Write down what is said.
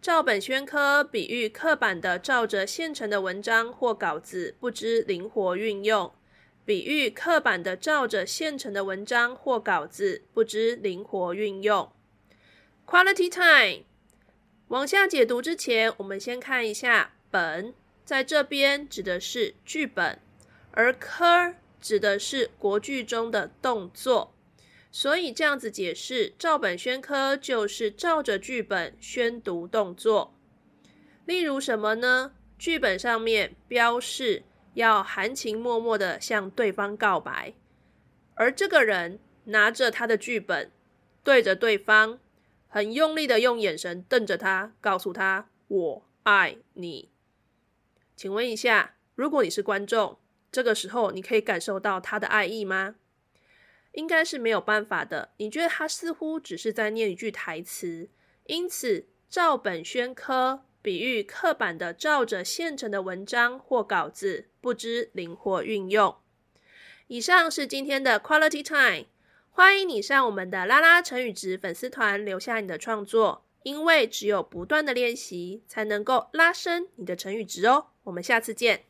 照本宣科，比喻刻板的照着现成的文章或稿子，不知灵活运用。比喻刻板的照着现成的文章或稿子，不知灵活运用。Quality time。往下解读之前，我们先看一下本，在这边指的是剧本，而科指的是国剧中的动作。所以这样子解释，照本宣科就是照着剧本宣读动作。例如什么呢？剧本上面标示要含情脉脉的向对方告白，而这个人拿着他的剧本，对着对方，很用力的用眼神瞪着他，告诉他“我爱你”。请问一下，如果你是观众，这个时候你可以感受到他的爱意吗？应该是没有办法的。你觉得他似乎只是在念一句台词，因此照本宣科，比喻刻板的照着现成的文章或稿子，不知灵活运用。以上是今天的 Quality Time，欢迎你上我们的拉拉成语值粉丝团留下你的创作，因为只有不断的练习，才能够拉升你的成语值哦。我们下次见。